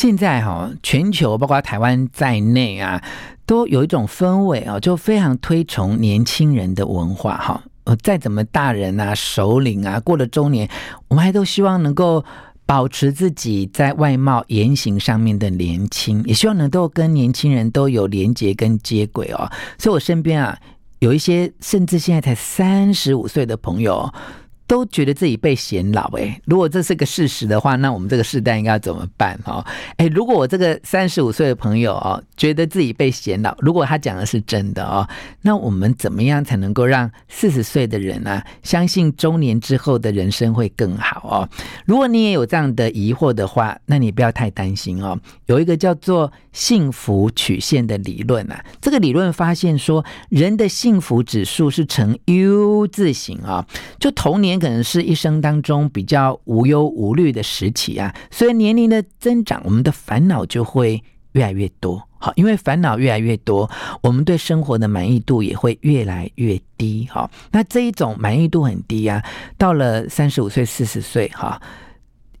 现在哈，全球包括台湾在内啊，都有一种氛围啊，就非常推崇年轻人的文化哈。呃，再怎么大人啊、首领啊，过了中年，我们还都希望能够保持自己在外貌、言行上面的年轻，也希望能够跟年轻人都有连结跟接轨哦。所以我身边啊，有一些甚至现在才三十五岁的朋友。都觉得自己被显老哎、如果这是个事实的话，那我们这个世代应该怎么办哦？哎，如果我这个三十五岁的朋友哦，觉得自己被显老，如果他讲的是真的哦，那我们怎么样才能够让四十岁的人啊，相信中年之后的人生会更好哦？如果你也有这样的疑惑的话，那你不要太担心哦。有一个叫做幸福曲线的理论啊，这个理论发现说，人的幸福指数是呈 U 字形啊，就童年。可能是一生当中比较无忧无虑的时期啊，所以年龄的增长，我们的烦恼就会越来越多。好，因为烦恼越来越多，我们对生活的满意度也会越来越低。好，那这一种满意度很低啊，到了三十五岁、四十岁，哈，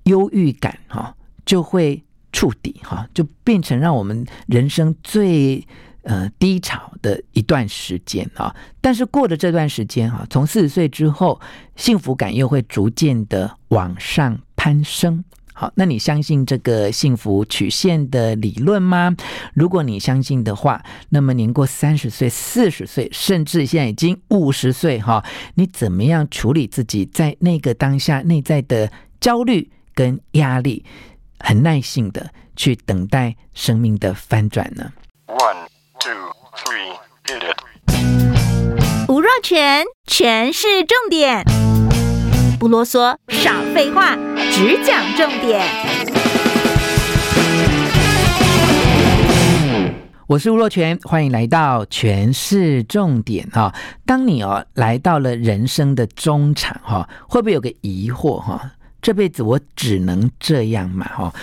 忧郁感哈就会触底，哈，就变成让我们人生最。呃，低潮的一段时间啊，但是过了这段时间哈，从四十岁之后，幸福感又会逐渐的往上攀升。好，那你相信这个幸福曲线的理论吗？如果你相信的话，那么年过三十岁、四十岁，甚至现在已经五十岁哈，你怎么样处理自己在那个当下内在的焦虑跟压力？很耐心的去等待生命的翻转呢？One。全全是，重点，不啰嗦，少废话，只讲重点。我是吴若全，欢迎来到全是重点哈。当你哦来到了人生的中场哈，会不会有个疑惑哈？这辈子我只能这样嘛哈？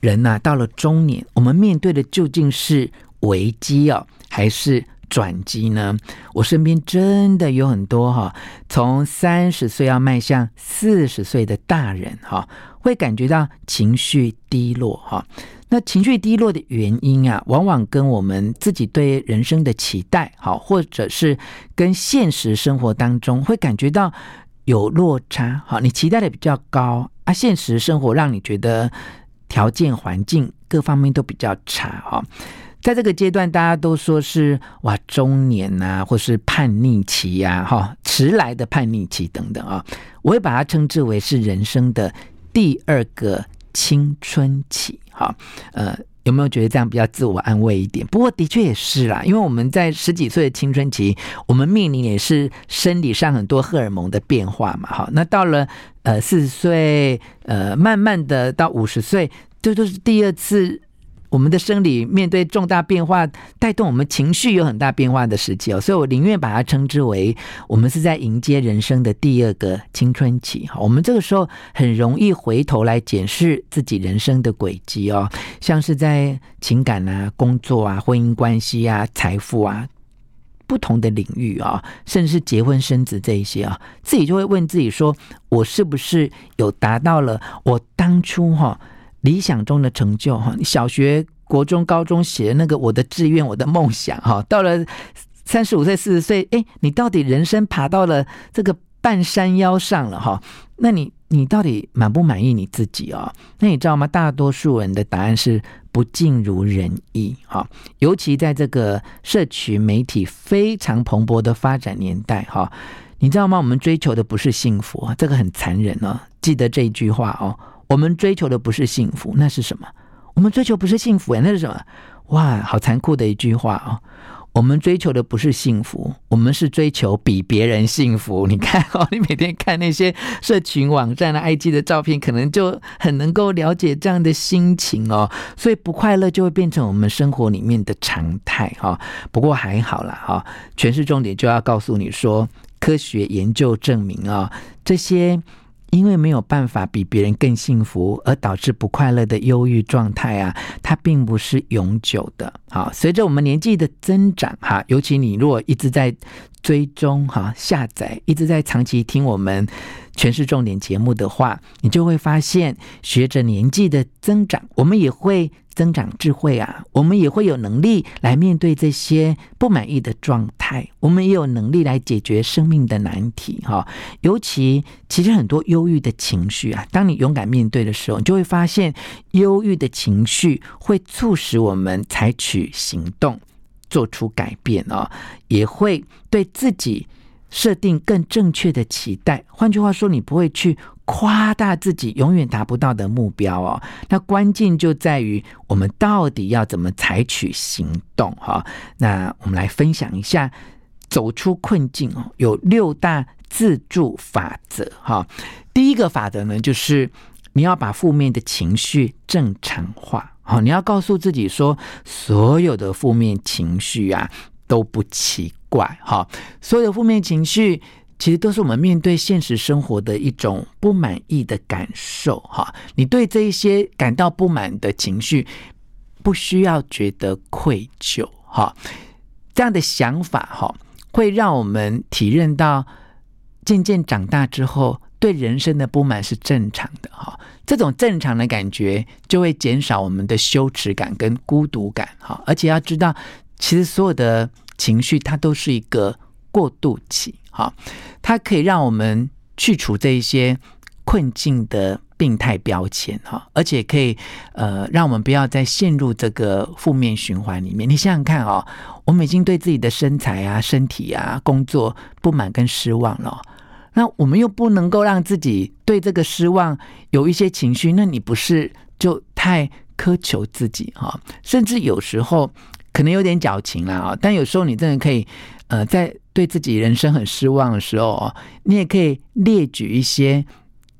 人呐，到了中年，我们面对的究竟是？危机哦，还是转机呢？我身边真的有很多哈，从三十岁要迈向四十岁的大人哈，会感觉到情绪低落哈。那情绪低落的原因啊，往往跟我们自己对人生的期待哈，或者是跟现实生活当中会感觉到有落差哈。你期待的比较高啊，现实生活让你觉得条件环境各方面都比较差哈。在这个阶段，大家都说是哇中年呐、啊，或是叛逆期呀、啊，哈迟来的叛逆期等等啊，我会把它称之为是人生的第二个青春期。哈，呃，有没有觉得这样比较自我安慰一点？不过的确也是啦，因为我们在十几岁的青春期，我们面临也是生理上很多荷尔蒙的变化嘛。哈，那到了呃四十岁，呃慢慢的到五十岁，这都是第二次。我们的生理面对重大变化，带动我们情绪有很大变化的时期哦，所以我宁愿把它称之为我们是在迎接人生的第二个青春期。我们这个时候很容易回头来检视自己人生的轨迹哦，像是在情感啊、工作啊、婚姻关系啊、财富啊不同的领域啊，甚至是结婚生子这一些啊，自己就会问自己说：我是不是有达到了我当初哈？理想中的成就哈，你小学、国中、高中写的那个我的志愿、我的梦想哈，到了三十五岁、四十岁，哎，你到底人生爬到了这个半山腰上了哈？那你你到底满不满意你自己哦？那你知道吗？大多数人的答案是不尽如人意哈，尤其在这个社群媒体非常蓬勃的发展年代哈，你知道吗？我们追求的不是幸福，这个很残忍哦。记得这一句话哦。我们追求的不是幸福，那是什么？我们追求不是幸福，哎，那是什么？哇，好残酷的一句话哦！我们追求的不是幸福，我们是追求比别人幸福。你看哦，你每天看那些社群网站的 IG 的照片，可能就很能够了解这样的心情哦。所以不快乐就会变成我们生活里面的常态哈。不过还好啦哈，权式重点就要告诉你说，科学研究证明啊，这些。因为没有办法比别人更幸福而导致不快乐的忧郁状态啊，它并不是永久的。好，随着我们年纪的增长，哈，尤其你如果一直在追踪、哈下载，一直在长期听我们权式重点节目的话，你就会发现，随着年纪的增长，我们也会。增长智慧啊，我们也会有能力来面对这些不满意的状态，我们也有能力来解决生命的难题哈。尤其其实很多忧郁的情绪啊，当你勇敢面对的时候，你就会发现，忧郁的情绪会促使我们采取行动，做出改变啊，也会对自己设定更正确的期待。换句话说，你不会去。夸大自己永远达不到的目标哦，那关键就在于我们到底要怎么采取行动哈？那我们来分享一下走出困境哦，有六大自助法则哈。第一个法则呢，就是你要把负面的情绪正常化，好，你要告诉自己说，所有的负面情绪啊都不奇怪哈，所有的负面情绪。其实都是我们面对现实生活的一种不满意的感受，哈。你对这一些感到不满的情绪，不需要觉得愧疚，哈。这样的想法，哈，会让我们体认到，渐渐长大之后，对人生的不满是正常的，哈。这种正常的感觉，就会减少我们的羞耻感跟孤独感，哈。而且要知道，其实所有的情绪，它都是一个过渡期。哈，它可以让我们去除这一些困境的病态标签，哈，而且可以呃，让我们不要再陷入这个负面循环里面。你想想看哦，我们已经对自己的身材啊、身体啊、工作不满跟失望了，那我们又不能够让自己对这个失望有一些情绪，那你不是就太苛求自己哈？甚至有时候可能有点矫情啦啊，但有时候你真的可以呃，在对自己人生很失望的时候，你也可以列举一些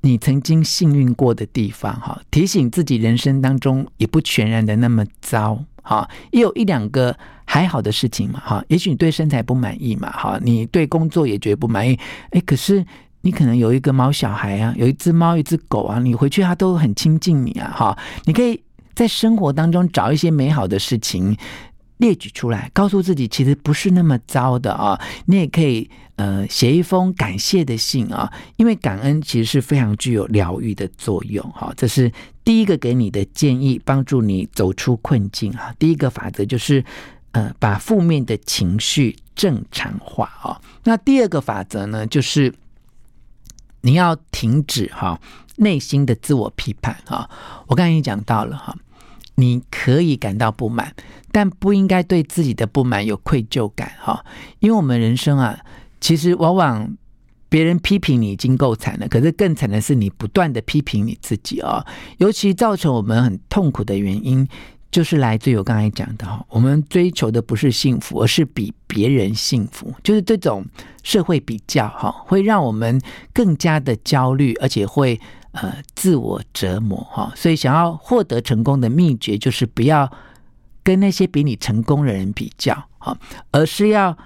你曾经幸运过的地方，哈，提醒自己人生当中也不全然的那么糟，哈，也有一两个还好的事情嘛，哈，也许你对身材不满意嘛，哈，你对工作也觉得不满意，哎，可是你可能有一个猫小孩啊，有一只猫，一只狗啊，你回去它都很亲近你啊，哈，你可以在生活当中找一些美好的事情。列举出来，告诉自己其实不是那么糟的啊！你也可以呃写一封感谢的信啊，因为感恩其实是非常具有疗愈的作用哈。这是第一个给你的建议，帮助你走出困境啊。第一个法则就是呃把负面的情绪正常化啊。那第二个法则呢，就是你要停止哈内心的自我批判啊。我刚才已经讲到了哈。你可以感到不满，但不应该对自己的不满有愧疚感哈，因为我们人生啊，其实往往别人批评你已经够惨了，可是更惨的是你不断的批评你自己啊，尤其造成我们很痛苦的原因，就是来自于我刚才讲的哈，我们追求的不是幸福，而是比别人幸福，就是这种社会比较哈，会让我们更加的焦虑，而且会。呃，自我折磨哈，所以想要获得成功的秘诀就是不要跟那些比你成功的人比较哈，而是要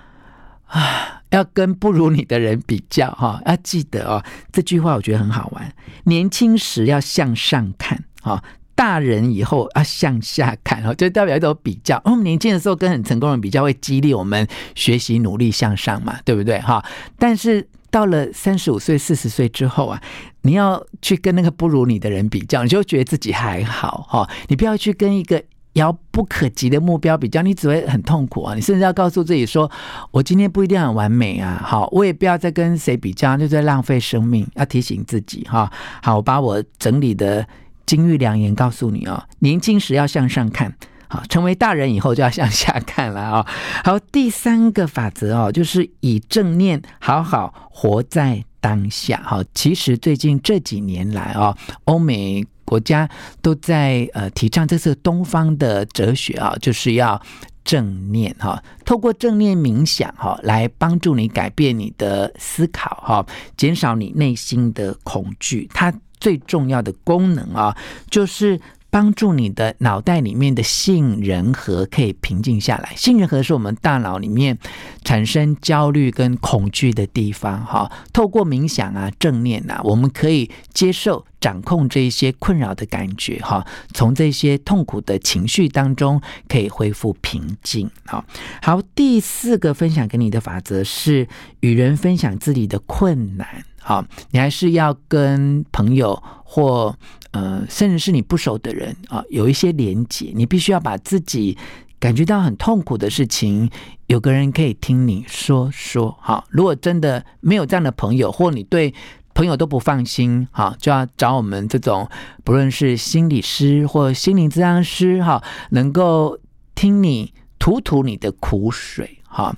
啊，要跟不如你的人比较哈。要记得哦，这句话我觉得很好玩。年轻时要向上看哈，大人以后要向下看哈，就代表一种比较。我们年轻的时候跟很成功人比较，会激励我们学习努力向上嘛，对不对哈？但是。到了三十五岁、四十岁之后啊，你要去跟那个不如你的人比较，你就觉得自己还好哈。你不要去跟一个遥不可及的目标比较，你只会很痛苦啊。你甚至要告诉自己说：“我今天不一定很完美啊。”好，我也不要再跟谁比较，就在浪费生命。要提醒自己哈。好，我把我整理的金玉良言告诉你哦。年轻时要向上看。好，成为大人以后就要向下看了啊！好，第三个法则哦，就是以正念好好活在当下。好，其实最近这几年来啊，欧美国家都在呃提倡这是东方的哲学啊，就是要正念哈，透过正念冥想哈，来帮助你改变你的思考哈，减少你内心的恐惧。它最重要的功能啊，就是。帮助你的脑袋里面的杏仁核可以平静下来。杏仁核是我们大脑里面产生焦虑跟恐惧的地方。哈，透过冥想啊、正念啊，我们可以接受、掌控这一些困扰的感觉。哈，从这些痛苦的情绪当中可以恢复平静。好，好，第四个分享给你的法则是与人分享自己的困难。好，你还是要跟朋友或呃，甚至是你不熟的人啊，有一些连结。你必须要把自己感觉到很痛苦的事情，有个人可以听你说说。好，如果真的没有这样的朋友，或你对朋友都不放心，好，就要找我们这种不论是心理师或心灵咨商师，哈，能够听你吐吐你的苦水，哈。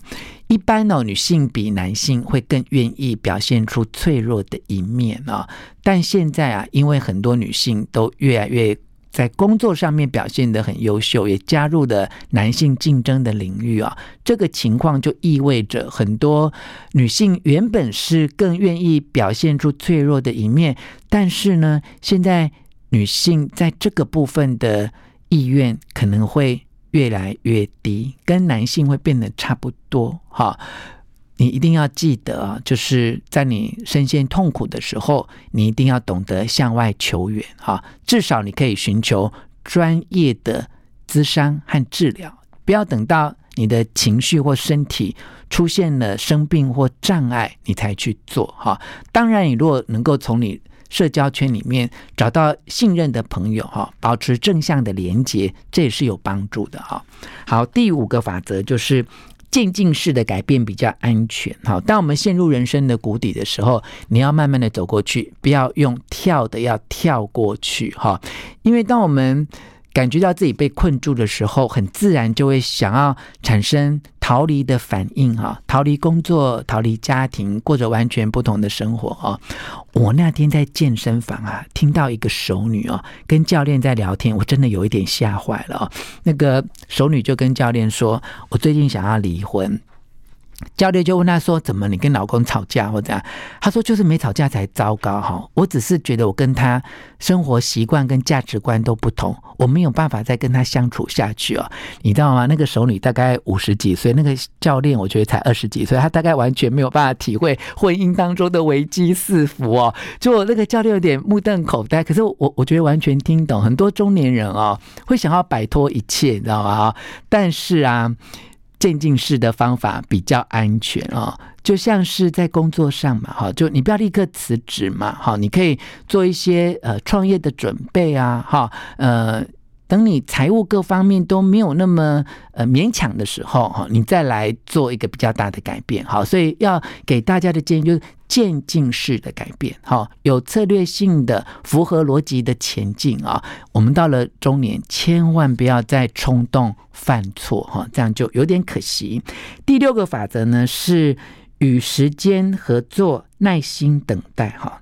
一般呢，女性比男性会更愿意表现出脆弱的一面啊。但现在啊，因为很多女性都越来越在工作上面表现得很优秀，也加入了男性竞争的领域啊。这个情况就意味着很多女性原本是更愿意表现出脆弱的一面，但是呢，现在女性在这个部分的意愿可能会。越来越低，跟男性会变得差不多哈。你一定要记得啊，就是在你身陷痛苦的时候，你一定要懂得向外求援哈。至少你可以寻求专业的咨商和治疗，不要等到你的情绪或身体出现了生病或障碍，你才去做哈。当然，你如果能够从你社交圈里面找到信任的朋友哈，保持正向的连接，这也是有帮助的哈。好，第五个法则就是渐进式的改变比较安全。哈，当我们陷入人生的谷底的时候，你要慢慢的走过去，不要用跳的，要跳过去哈。因为当我们感觉到自己被困住的时候，很自然就会想要产生逃离的反应哈，逃离工作，逃离家庭，过着完全不同的生活啊。我那天在健身房啊，听到一个熟女哦，跟教练在聊天，我真的有一点吓坏了哦。那个熟女就跟教练说：“我最近想要离婚。”教练就问他说：“怎么？你跟老公吵架或者样？”他说：“就是没吵架才糟糕哈！我只是觉得我跟他生活习惯跟价值观都不同，我没有办法再跟他相处下去哦。你知道吗？那个熟女大概五十几岁，那个教练我觉得才二十几岁，他大概完全没有办法体会婚姻当中的危机四伏哦。就那个教练有点目瞪口呆，可是我我觉得完全听懂，很多中年人哦会想要摆脱一切，你知道吗？但是啊。渐进式的方法比较安全啊，就像是在工作上嘛，哈，就你不要立刻辞职嘛，哈，你可以做一些呃创业的准备啊，哈，呃。等你财务各方面都没有那么呃勉强的时候哈，你再来做一个比较大的改变，好，所以要给大家的建议就是渐进式的改变，好，有策略性的、符合逻辑的前进啊。我们到了中年，千万不要再冲动犯错哈，这样就有点可惜。第六个法则呢是与时间合作，耐心等待哈。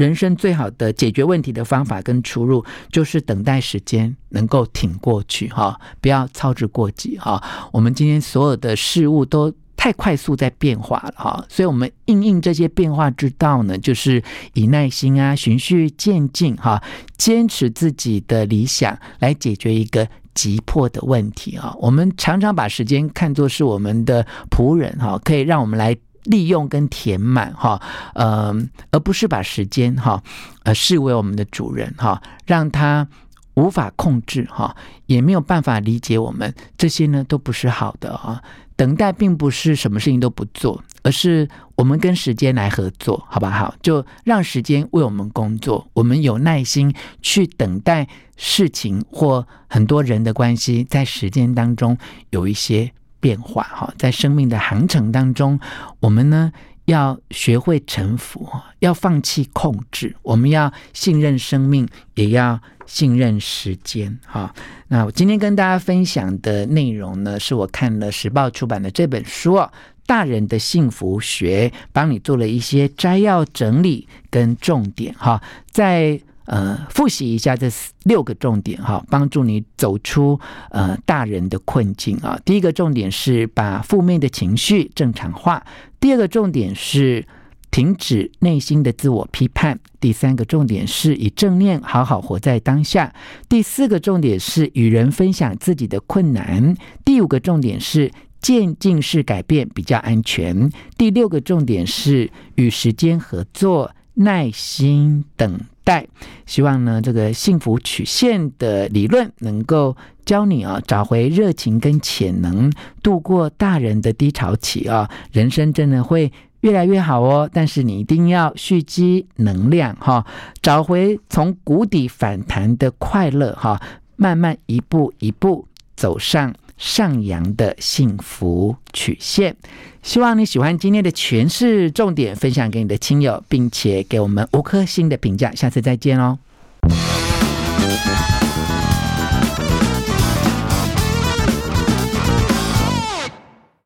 人生最好的解决问题的方法跟出路，就是等待时间能够挺过去哈，不要操之过急哈。我们今天所有的事物都太快速在变化了哈，所以我们应应这些变化之道呢，就是以耐心啊，循序渐进哈，坚持自己的理想来解决一个急迫的问题啊。我们常常把时间看作是我们的仆人哈，可以让我们来。利用跟填满哈，呃，而不是把时间哈，呃，视为我们的主人哈，让他无法控制哈，也没有办法理解我们，这些呢都不是好的哈。等待并不是什么事情都不做，而是我们跟时间来合作，好不好？就让时间为我们工作，我们有耐心去等待事情或很多人的关系，在时间当中有一些。变化哈，在生命的航程当中，我们呢要学会臣服，要放弃控制，我们要信任生命，也要信任时间哈。那我今天跟大家分享的内容呢，是我看了时报出版的这本书《大人的幸福学》，帮你做了一些摘要整理跟重点哈，在。呃，复习一下这六个重点哈，帮助你走出呃大人的困境啊。第一个重点是把负面的情绪正常化，第二个重点是停止内心的自我批判。第三个重点是以正念好好活在当下。第四个重点是与人分享自己的困难。第五个重点是渐进式改变比较安全。第六个重点是与时间合作，耐心等待。希望呢，这个幸福曲线的理论能够教你啊，找回热情跟潜能，度过大人的低潮期啊，人生真的会。越来越好哦，但是你一定要蓄积能量哈，找回从谷底反弹的快乐哈，慢慢一步一步走上上扬的幸福曲线。希望你喜欢今天的诠释重点，分享给你的亲友，并且给我们五颗星的评价。下次再见哦。